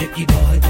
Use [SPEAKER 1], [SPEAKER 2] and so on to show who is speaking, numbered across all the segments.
[SPEAKER 1] Dicky boy.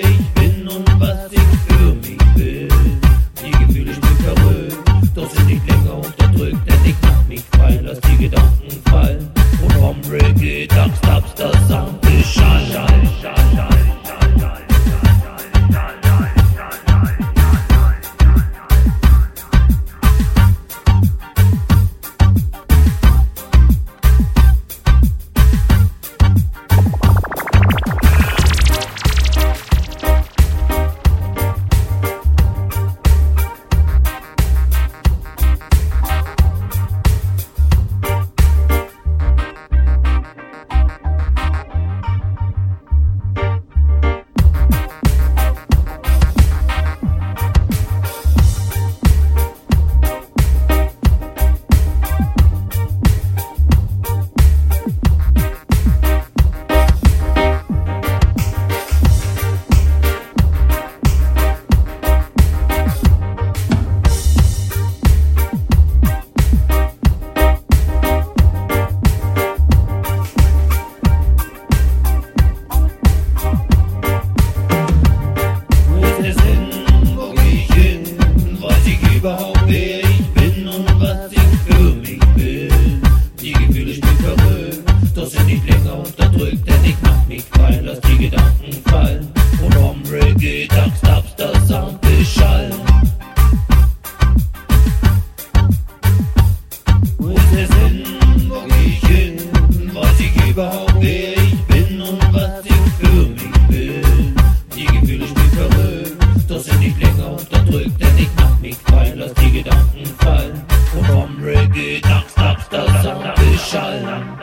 [SPEAKER 1] Bartlett überhaupt wer ich bin und was ich für mich bin. Die Gefühle spielen verrückt, doch sind nicht länger unterdrückt, denn ich mach mich frei, lass die Gedanken fallen. Und Hombre geht ab, abs, das Sound beschallen. Wo ist der Sinn, wo geh ich hin, weiß ich überhaupt wer ich bin und was ich für mich bin. Die Gefühle spielen verrückt, doch sind nicht länger unterdrückt, die ganzen Fall vom Reggae stop stop Official.